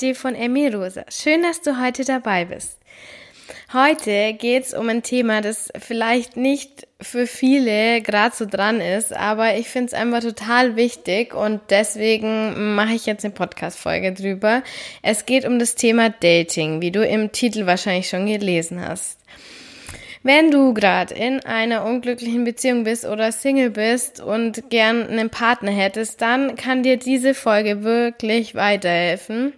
heute von Emmy Rosa. Schön, dass du heute dabei bist. Heute geht's um ein Thema, das vielleicht nicht für viele gerade so dran ist, aber ich finde es einfach total wichtig und deswegen mache ich jetzt eine Podcast-Folge drüber. Es geht um das Thema Dating, wie du im Titel wahrscheinlich schon gelesen hast. Wenn du gerade in einer unglücklichen Beziehung bist oder Single bist und gern einen Partner hättest, dann kann dir diese Folge wirklich weiterhelfen.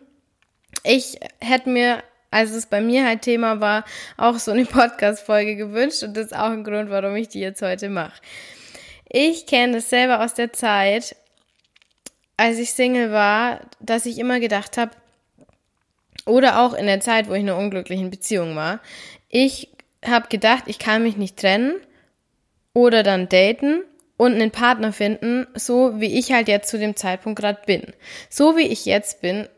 Ich hätte mir, als es bei mir halt Thema war, auch so eine Podcast-Folge gewünscht und das ist auch ein Grund, warum ich die jetzt heute mache. Ich kenne das selber aus der Zeit, als ich Single war, dass ich immer gedacht habe, oder auch in der Zeit, wo ich in einer unglücklichen Beziehung war, ich habe gedacht, ich kann mich nicht trennen oder dann daten und einen Partner finden, so wie ich halt jetzt zu dem Zeitpunkt gerade bin. So wie ich jetzt bin,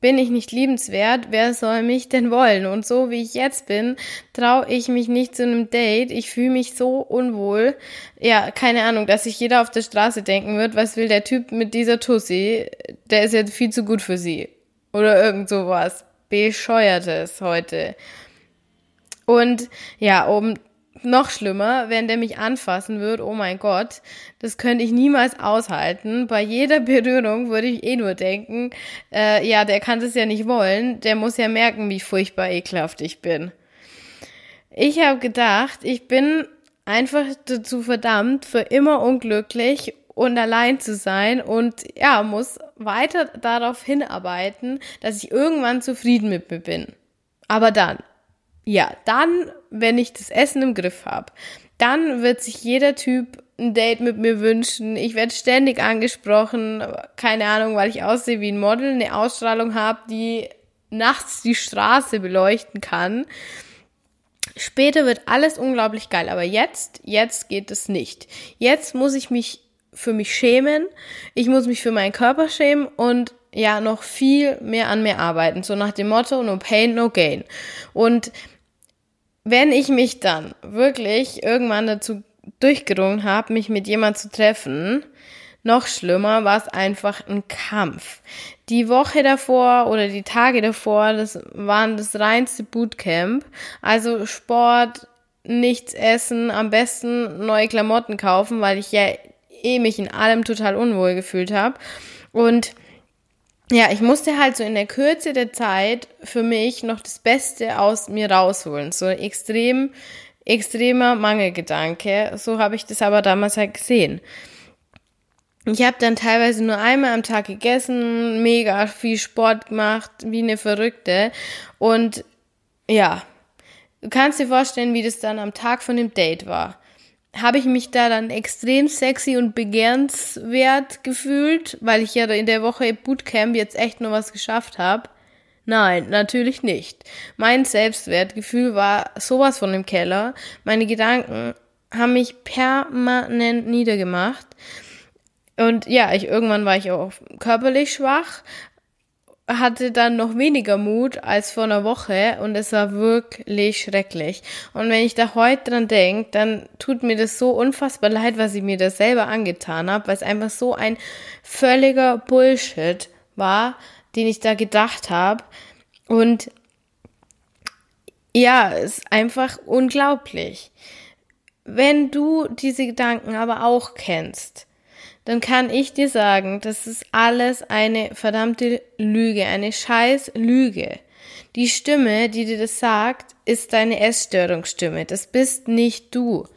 bin ich nicht liebenswert, wer soll mich denn wollen? Und so wie ich jetzt bin, traue ich mich nicht zu einem Date. Ich fühle mich so unwohl. Ja, keine Ahnung, dass sich jeder auf der Straße denken wird, was will der Typ mit dieser Tussi? Der ist ja viel zu gut für sie. Oder irgend sowas. Bescheuertes heute. Und ja, oben noch schlimmer, wenn der mich anfassen würde, oh mein Gott, das könnte ich niemals aushalten. Bei jeder Berührung würde ich eh nur denken, äh, ja, der kann das ja nicht wollen, der muss ja merken, wie furchtbar ekelhaft ich bin. Ich habe gedacht, ich bin einfach dazu verdammt, für immer unglücklich und allein zu sein und ja, muss weiter darauf hinarbeiten, dass ich irgendwann zufrieden mit mir bin. Aber dann, ja, dann, wenn ich das Essen im Griff habe, dann wird sich jeder Typ ein Date mit mir wünschen. Ich werde ständig angesprochen, keine Ahnung, weil ich aussehe wie ein Model, eine Ausstrahlung habe, die nachts die Straße beleuchten kann. Später wird alles unglaublich geil, aber jetzt, jetzt geht es nicht. Jetzt muss ich mich für mich schämen, ich muss mich für meinen Körper schämen und ja noch viel mehr an mir arbeiten. So nach dem Motto, no pain, no gain. Und wenn ich mich dann wirklich irgendwann dazu durchgerungen habe, mich mit jemand zu treffen, noch schlimmer war es einfach ein Kampf. Die Woche davor oder die Tage davor, das waren das reinste Bootcamp. Also Sport, nichts essen, am besten neue Klamotten kaufen, weil ich ja eh mich in allem total unwohl gefühlt habe. Und ja, ich musste halt so in der Kürze der Zeit für mich noch das Beste aus mir rausholen. So extrem, extremer Mangelgedanke. So habe ich das aber damals halt gesehen. Ich habe dann teilweise nur einmal am Tag gegessen, mega viel Sport gemacht, wie eine Verrückte. Und ja, du kannst dir vorstellen, wie das dann am Tag von dem Date war habe ich mich da dann extrem sexy und begehrenswert gefühlt, weil ich ja in der Woche Bootcamp jetzt echt nur was geschafft habe? Nein, natürlich nicht. Mein Selbstwertgefühl war sowas von im Keller. Meine Gedanken haben mich permanent niedergemacht. Und ja, ich irgendwann war ich auch körperlich schwach, hatte dann noch weniger Mut als vor einer Woche und es war wirklich schrecklich. Und wenn ich da heute dran denke, dann tut mir das so unfassbar leid, was ich mir da selber angetan habe, weil es einfach so ein völliger Bullshit war, den ich da gedacht habe. Und ja, es ist einfach unglaublich. Wenn du diese Gedanken aber auch kennst, dann kann ich dir sagen, das ist alles eine verdammte Lüge, eine scheiß Lüge. Die Stimme, die dir das sagt, ist deine Essstörungsstimme. Das bist nicht du.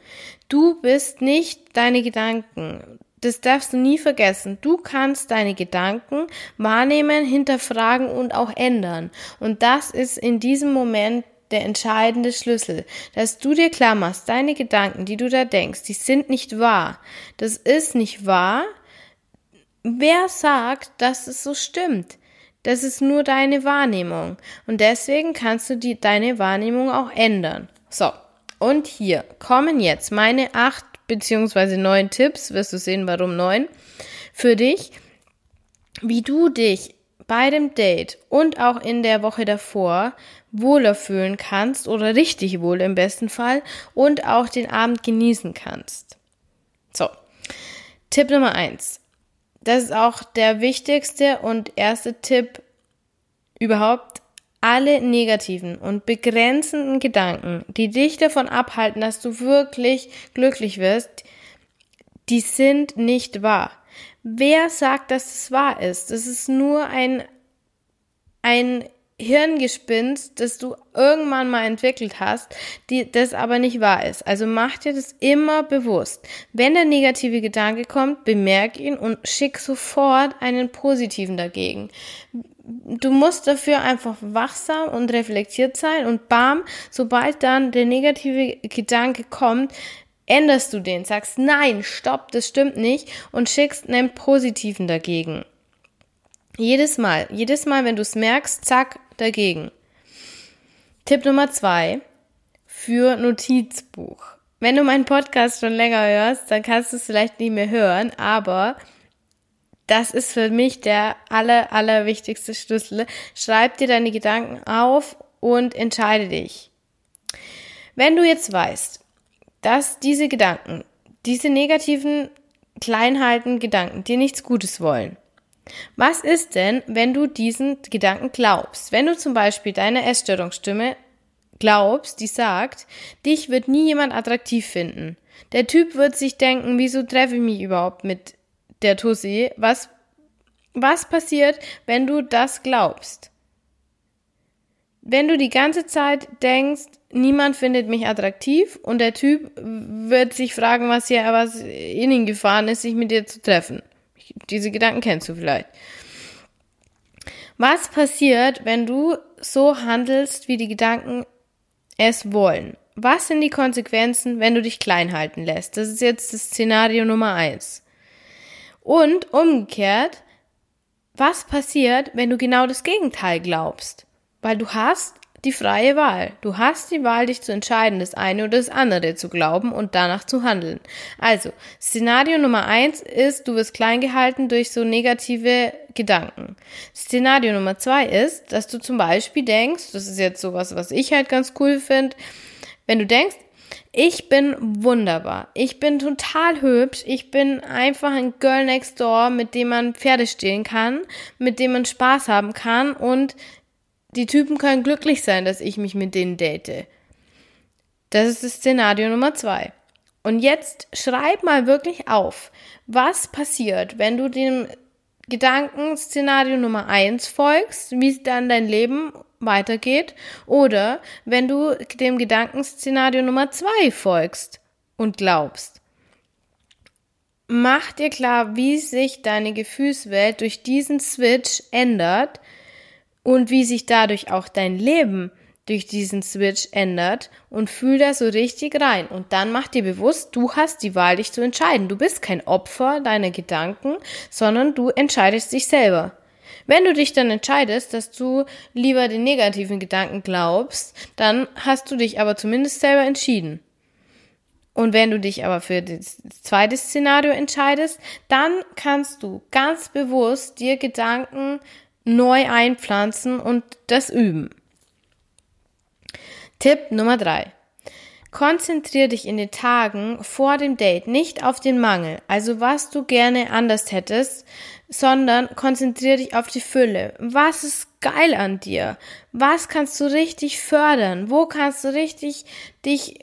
Du bist nicht deine Gedanken. Das darfst du nie vergessen. Du kannst deine Gedanken wahrnehmen, hinterfragen und auch ändern. Und das ist in diesem Moment der entscheidende Schlüssel, dass du dir klar machst, deine Gedanken, die du da denkst, die sind nicht wahr. Das ist nicht wahr. Wer sagt, dass es so stimmt? Das ist nur deine Wahrnehmung. Und deswegen kannst du die, deine Wahrnehmung auch ändern. So. Und hier kommen jetzt meine acht beziehungsweise neun Tipps, wirst du sehen, warum neun, für dich, wie du dich bei dem Date und auch in der Woche davor wohler fühlen kannst oder richtig wohl im besten Fall und auch den Abend genießen kannst. So, Tipp Nummer eins. Das ist auch der wichtigste und erste Tipp überhaupt alle negativen und begrenzenden Gedanken, die dich davon abhalten, dass du wirklich glücklich wirst, die sind nicht wahr. Wer sagt, dass es wahr ist? Das ist nur ein, ein Hirngespinst, das du irgendwann mal entwickelt hast, die, das aber nicht wahr ist. Also mach dir das immer bewusst. Wenn der negative Gedanke kommt, bemerk ihn und schick sofort einen positiven dagegen. Du musst dafür einfach wachsam und reflektiert sein und bam, sobald dann der negative Gedanke kommt, änderst du den, sagst nein, stopp, das stimmt nicht und schickst einen positiven dagegen. Jedes Mal, jedes Mal, wenn du es merkst, zack, dagegen. Tipp Nummer zwei für Notizbuch. Wenn du meinen Podcast schon länger hörst, dann kannst du es vielleicht nicht mehr hören, aber das ist für mich der aller, aller wichtigste Schlüssel. Schreib dir deine Gedanken auf und entscheide dich. Wenn du jetzt weißt, dass diese Gedanken, diese negativen, kleinhalten Gedanken dir nichts Gutes wollen, was ist denn, wenn du diesen Gedanken glaubst? Wenn du zum Beispiel deine Essstörungsstimme glaubst, die sagt, dich wird nie jemand attraktiv finden. Der Typ wird sich denken, wieso treffe ich mich überhaupt mit der Tussi? Was, was passiert, wenn du das glaubst? Wenn du die ganze Zeit denkst, niemand findet mich attraktiv und der Typ wird sich fragen, was hier was in ihn gefahren ist, sich mit dir zu treffen. Diese Gedanken kennst du vielleicht. Was passiert, wenn du so handelst, wie die Gedanken es wollen? Was sind die Konsequenzen, wenn du dich klein halten lässt? Das ist jetzt das Szenario Nummer eins. Und umgekehrt, was passiert, wenn du genau das Gegenteil glaubst? Weil du hast die freie Wahl. Du hast die Wahl, dich zu entscheiden, das eine oder das andere zu glauben und danach zu handeln. Also, Szenario Nummer eins ist, du wirst klein gehalten durch so negative Gedanken. Szenario Nummer zwei ist, dass du zum Beispiel denkst, das ist jetzt sowas, was ich halt ganz cool finde, wenn du denkst, ich bin wunderbar. Ich bin total hübsch. Ich bin einfach ein Girl next door, mit dem man Pferde stehlen kann, mit dem man Spaß haben kann und die Typen können glücklich sein, dass ich mich mit denen date. Das ist das Szenario Nummer zwei. Und jetzt schreib mal wirklich auf, was passiert, wenn du dem Gedankenszenario Nummer eins folgst, wie dann dein Leben weitergeht, oder wenn du dem Gedankenszenario Nummer zwei folgst und glaubst. Mach dir klar, wie sich deine Gefühlswelt durch diesen Switch ändert, und wie sich dadurch auch dein Leben durch diesen Switch ändert und fühl da so richtig rein. Und dann mach dir bewusst, du hast die Wahl, dich zu entscheiden. Du bist kein Opfer deiner Gedanken, sondern du entscheidest dich selber. Wenn du dich dann entscheidest, dass du lieber den negativen Gedanken glaubst, dann hast du dich aber zumindest selber entschieden. Und wenn du dich aber für das zweite Szenario entscheidest, dann kannst du ganz bewusst dir Gedanken neu einpflanzen und das üben. Tipp Nummer drei: Konzentrier dich in den Tagen vor dem Date nicht auf den Mangel, also was du gerne anders hättest, sondern konzentrier dich auf die Fülle. Was ist geil an dir? Was kannst du richtig fördern? Wo kannst du richtig dich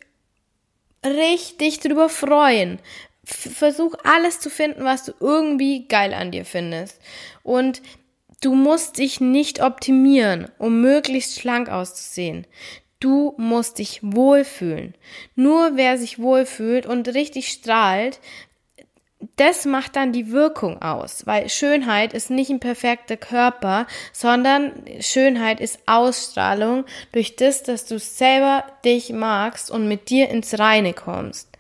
richtig drüber freuen? Versuch alles zu finden, was du irgendwie geil an dir findest. Und Du musst dich nicht optimieren, um möglichst schlank auszusehen. Du musst dich wohlfühlen. Nur wer sich wohlfühlt und richtig strahlt, das macht dann die Wirkung aus, weil Schönheit ist nicht ein perfekter Körper, sondern Schönheit ist Ausstrahlung durch das, dass du selber dich magst und mit dir ins Reine kommst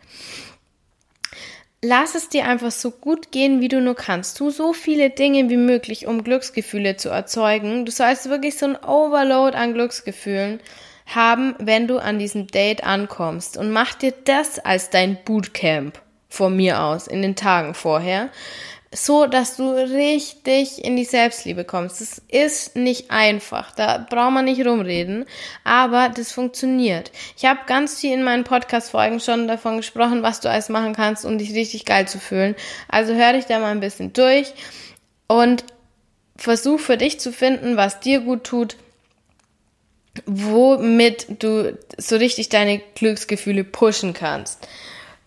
lass es dir einfach so gut gehen, wie du nur kannst. Tu so viele Dinge wie möglich, um Glücksgefühle zu erzeugen. Du sollst wirklich so ein Overload an Glücksgefühlen haben, wenn du an diesem Date ankommst. Und mach dir das als dein Bootcamp von mir aus in den Tagen vorher so, dass du richtig in die Selbstliebe kommst. Das ist nicht einfach, da braucht man nicht rumreden, aber das funktioniert. Ich habe ganz viel in meinen Podcast-Folgen schon davon gesprochen, was du alles machen kannst, um dich richtig geil zu fühlen. Also hör dich da mal ein bisschen durch und versuch für dich zu finden, was dir gut tut, womit du so richtig deine Glücksgefühle pushen kannst.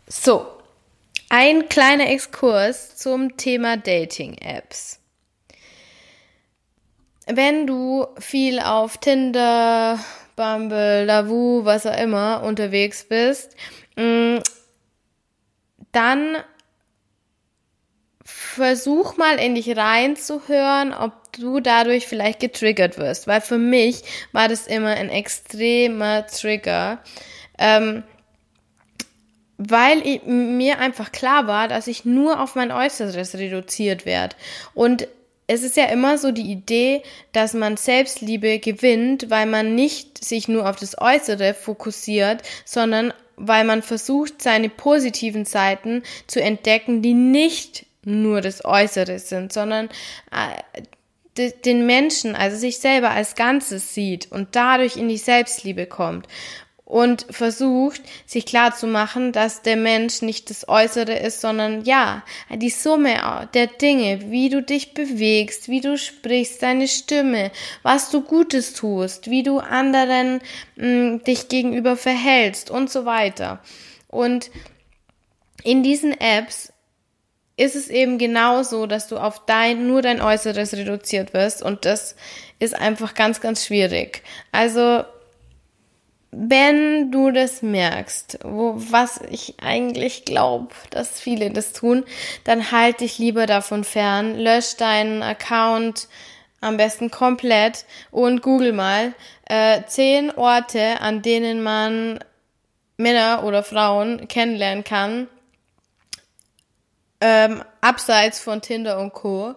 So, ein kleiner Exkurs zum Thema Dating-Apps. Wenn du viel auf Tinder, Bumble, Lavu, was auch immer unterwegs bist, mm, dann versuch mal in dich reinzuhören, ob du dadurch vielleicht getriggert wirst, weil für mich war das immer ein extremer Trigger, ähm, weil ich, mir einfach klar war, dass ich nur auf mein Äußeres reduziert werde und es ist ja immer so die Idee, dass man Selbstliebe gewinnt, weil man nicht sich nur auf das Äußere fokussiert, sondern weil man versucht, seine positiven Seiten zu entdecken, die nicht nur das Äußere sind, sondern äh, den Menschen, also sich selber als Ganzes sieht und dadurch in die Selbstliebe kommt und versucht, sich klar zu machen, dass der Mensch nicht das Äußere ist, sondern ja, die Summe der Dinge, wie du dich bewegst, wie du sprichst, deine Stimme, was du Gutes tust, wie du anderen mh, mm, dich gegenüber verhältst und so weiter. Und in diesen Apps ist es eben genauso, dass du auf dein, nur dein Äußeres reduziert wirst und das ist einfach ganz, ganz schwierig. Also, wenn du das merkst, wo, was ich eigentlich glaube, dass viele das tun, dann halt dich lieber davon fern, lösch deinen Account am besten komplett und google mal äh, zehn Orte, an denen man Männer oder Frauen kennenlernen kann, ähm, abseits von Tinder und Co.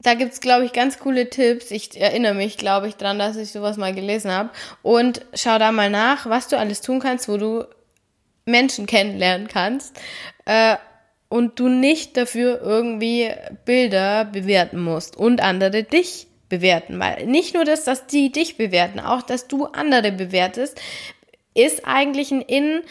Da gibt's glaube ich, ganz coole Tipps. Ich erinnere mich, glaube ich, dran, dass ich sowas mal gelesen habe. Und schau da mal nach, was du alles tun kannst, wo du Menschen kennenlernen kannst. Äh, und du nicht dafür irgendwie Bilder bewerten musst und andere dich bewerten. Weil nicht nur das, dass die dich bewerten, auch dass du andere bewertest, ist eigentlich ein in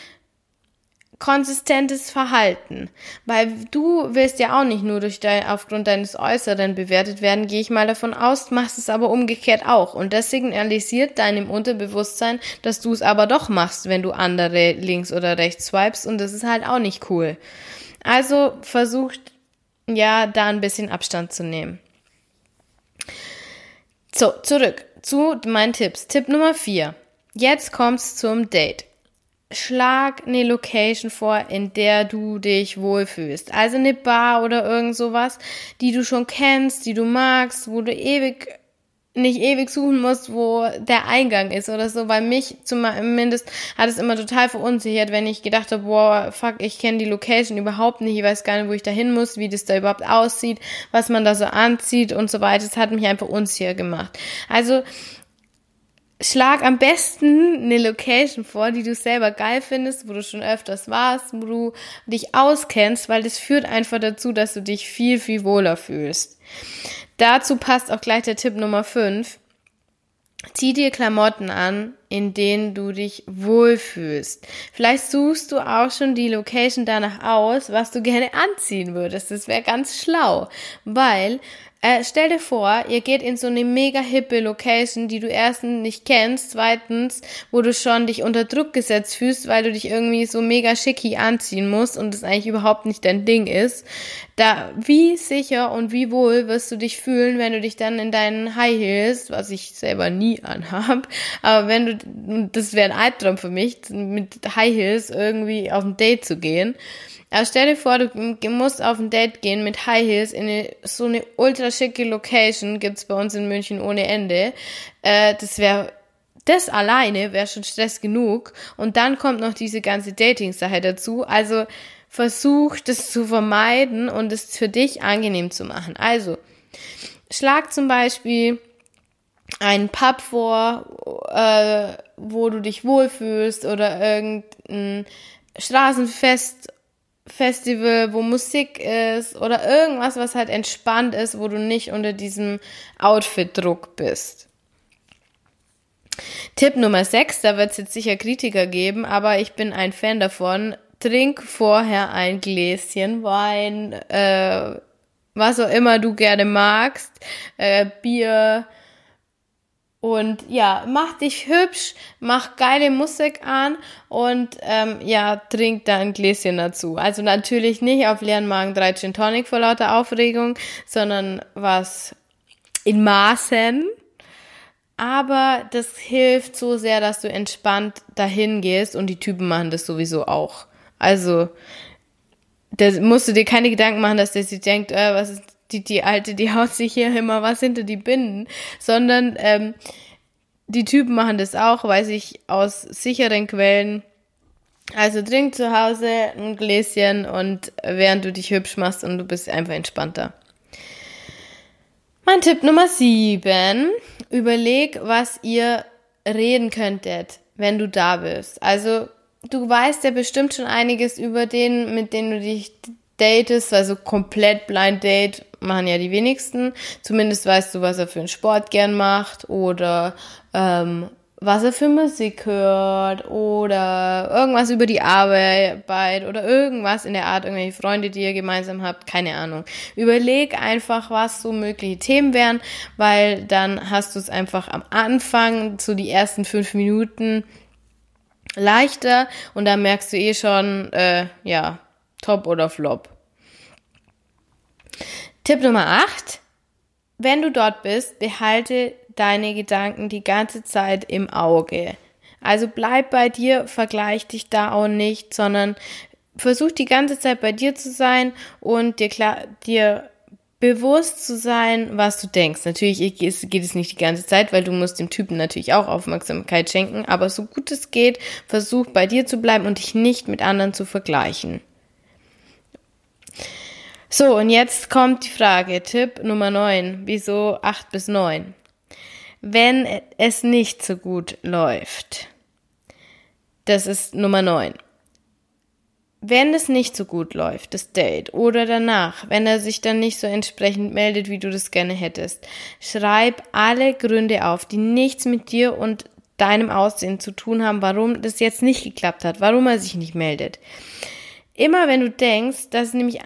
konsistentes Verhalten, weil du willst ja auch nicht nur durch dein, aufgrund deines Äußeren bewertet werden, gehe ich mal davon aus, machst es aber umgekehrt auch und das signalisiert deinem Unterbewusstsein, dass du es aber doch machst, wenn du andere links oder rechts swipest und das ist halt auch nicht cool. Also versucht ja da ein bisschen Abstand zu nehmen. So, zurück zu meinen Tipps. Tipp Nummer vier. Jetzt kommt's zum Date schlag eine Location vor, in der du dich wohlfühlst. Also eine Bar oder irgend sowas, die du schon kennst, die du magst, wo du ewig nicht ewig suchen musst, wo der Eingang ist oder so. Weil mich zumindest hat es immer total verunsichert, wenn ich gedacht habe, boah, fuck, ich kenne die Location überhaupt nicht, ich weiß gar nicht, wo ich da hin muss, wie das da überhaupt aussieht, was man da so anzieht und so weiter. Das hat mich einfach unsicher gemacht. Also schlag am besten eine Location vor, die du selber geil findest, wo du schon öfters warst, wo du dich auskennst, weil das führt einfach dazu, dass du dich viel, viel wohler fühlst. Dazu passt auch gleich der Tipp Nummer 5. Zieh dir Klamotten an, in denen du dich wohlfühlst. Vielleicht suchst du auch schon die Location danach aus, was du gerne anziehen würdest. Das wäre ganz schlau, weil äh, stell dir vor, ihr geht in so eine mega hippe Location, die du erstens nicht kennst, zweitens, wo du schon dich unter Druck gesetzt fühlst, weil du dich irgendwie so mega schicki anziehen musst und das eigentlich überhaupt nicht dein Ding ist. Da, wie sicher und wie wohl wirst du dich fühlen, wenn du dich dann in deinen High Heels, was ich selber nie anhab, aber wenn du, das wäre ein Albtraum für mich, mit High Heels irgendwie auf ein Date zu gehen. Aber stell dir vor, du musst auf ein Date gehen mit High Heels in eine, so eine ultra schicke Location, gibt's bei uns in München ohne Ende. Äh, das wäre das alleine wäre schon Stress genug. Und dann kommt noch diese ganze Dating-Sache dazu. Also versuch das zu vermeiden und es für dich angenehm zu machen. Also, schlag zum Beispiel einen Pub vor, äh, wo du dich wohlfühlst oder irgendein Straßenfest Festival, wo Musik ist oder irgendwas, was halt entspannt ist, wo du nicht unter diesem Outfit-Druck bist. Tipp Nummer 6, da wird es jetzt sicher Kritiker geben, aber ich bin ein Fan davon. Trink vorher ein Gläschen Wein, äh, was auch immer du gerne magst, äh, Bier, und ja, mach dich hübsch, mach geile Musik an und ähm, ja, trink da ein Gläschen dazu. Also natürlich nicht auf leeren Magen drei Gin Tonic vor lauter Aufregung, sondern was in Maßen. Aber das hilft so sehr, dass du entspannt dahin gehst und die Typen machen das sowieso auch. Also, da musst du dir keine Gedanken machen, dass der sich denkt, äh, was ist die, die Alte, die haut sich hier immer was hinter die Binden, sondern ähm, die Typen machen das auch, weiß ich aus sicheren Quellen. Also trink zu Hause ein Gläschen und während du dich hübsch machst und du bist einfach entspannter. Mein Tipp Nummer sieben: Überleg, was ihr reden könntet, wenn du da bist. Also, du weißt ja bestimmt schon einiges über den, mit dem du dich datest, also komplett Blind Date machen ja die wenigsten. Zumindest weißt du, was er für einen Sport gern macht oder ähm, was er für Musik hört oder irgendwas über die Arbeit oder irgendwas in der Art, irgendwelche Freunde, die ihr gemeinsam habt, keine Ahnung. Überleg einfach, was so mögliche Themen wären, weil dann hast du es einfach am Anfang, so die ersten fünf Minuten leichter und dann merkst du eh schon, äh, ja, top oder flop. Tipp Nummer 8. Wenn du dort bist, behalte deine Gedanken die ganze Zeit im Auge. Also bleib bei dir, vergleich dich da auch nicht, sondern versuch die ganze Zeit bei dir zu sein und dir klar, dir bewusst zu sein, was du denkst. Natürlich geht es nicht die ganze Zeit, weil du musst dem Typen natürlich auch Aufmerksamkeit schenken, aber so gut es geht, versuch bei dir zu bleiben und dich nicht mit anderen zu vergleichen. So, und jetzt kommt die Frage, Tipp Nummer 9. Wieso 8 bis 9? Wenn es nicht so gut läuft, das ist Nummer 9. Wenn es nicht so gut läuft, das Date, oder danach, wenn er sich dann nicht so entsprechend meldet, wie du das gerne hättest, schreib alle Gründe auf, die nichts mit dir und deinem Aussehen zu tun haben, warum das jetzt nicht geklappt hat, warum er sich nicht meldet. Immer wenn du denkst, dass nämlich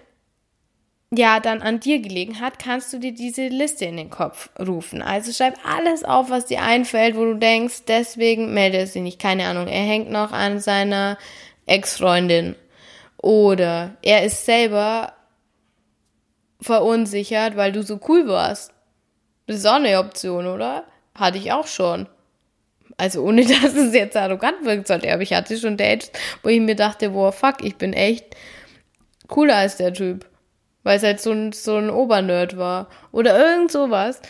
ja dann an dir gelegen hat, kannst du dir diese Liste in den Kopf rufen. Also schreib alles auf, was dir einfällt, wo du denkst, deswegen melde es sich nicht. Keine Ahnung, er hängt noch an seiner Ex-Freundin oder er ist selber verunsichert, weil du so cool warst. Das ist auch eine Option, oder? Hatte ich auch schon. Also ohne dass es jetzt arrogant wirken sollte, aber ich hatte schon Dates, wo ich mir dachte, boah, fuck, ich bin echt cooler als der Typ weil es halt so ein, so ein Obernerd war oder irgend sowas.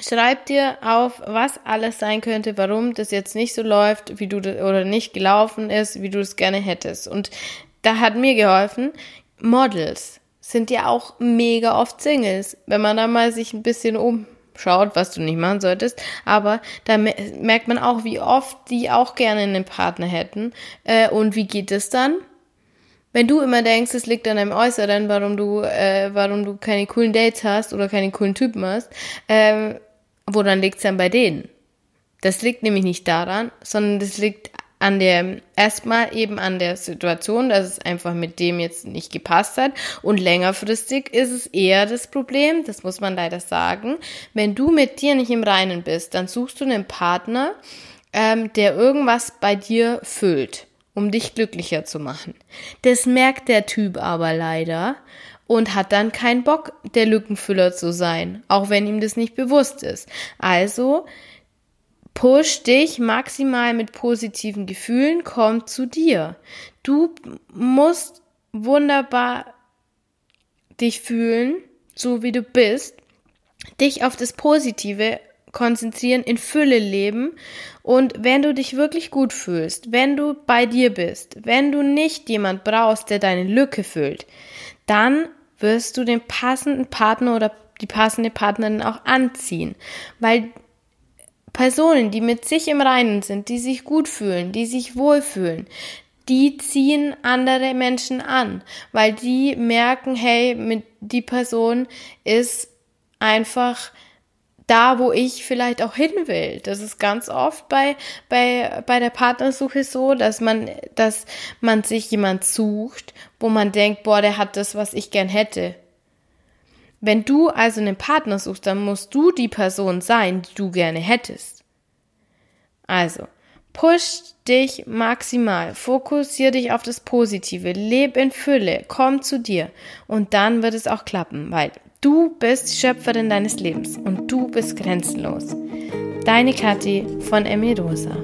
Schreib dir auf, was alles sein könnte, warum das jetzt nicht so läuft, wie du oder nicht gelaufen ist, wie du es gerne hättest. Und da hat mir geholfen, Models sind ja auch mega oft Singles. Wenn man da mal sich ein bisschen umschaut, was du nicht machen solltest, aber da merkt man auch, wie oft die auch gerne einen Partner hätten. Äh, und wie geht es dann? Wenn du immer denkst, es liegt an deinem Äußeren, warum du, äh, warum du keine coolen Dates hast oder keine coolen Typen hast, ähm, woran liegt's dann bei denen? Das liegt nämlich nicht daran, sondern das liegt an der, erstmal eben an der Situation, dass es einfach mit dem jetzt nicht gepasst hat. Und längerfristig ist es eher das Problem, das muss man leider sagen. Wenn du mit dir nicht im Reinen bist, dann suchst du einen Partner, ähm, der irgendwas bei dir füllt um dich glücklicher zu machen. Das merkt der Typ aber leider und hat dann keinen Bock, der Lückenfüller zu sein, auch wenn ihm das nicht bewusst ist. Also push dich maximal mit positiven Gefühlen, komm zu dir. Du musst wunderbar dich fühlen, so wie du bist, dich auf das Positive konzentrieren, in Fülle leben. Und wenn du dich wirklich gut fühlst, wenn du bei dir bist, wenn du nicht jemand brauchst, der deine Lücke füllt, dann wirst du den passenden Partner oder die passende Partnerin auch anziehen. Weil Personen, die mit sich im Reinen sind, die sich gut fühlen, die sich wohlfühlen, die ziehen andere Menschen an, weil die merken, hey, mit die Person ist einfach da, wo ich vielleicht auch hin will. Das ist ganz oft bei, bei, bei der Partnersuche so, dass man, dass man sich jemand sucht, wo man denkt, boah, der hat das, was ich gern hätte. Wenn du also einen Partner suchst, dann musst du die Person sein, die du gerne hättest. Also, push dich maximal, fokussiere dich auf das Positive, leb in Fülle, komm zu dir und dann wird es auch klappen, weil du bist Schöpferin deines Lebens und du bist grenzenlos. Deine Kathi von Emi Rosa.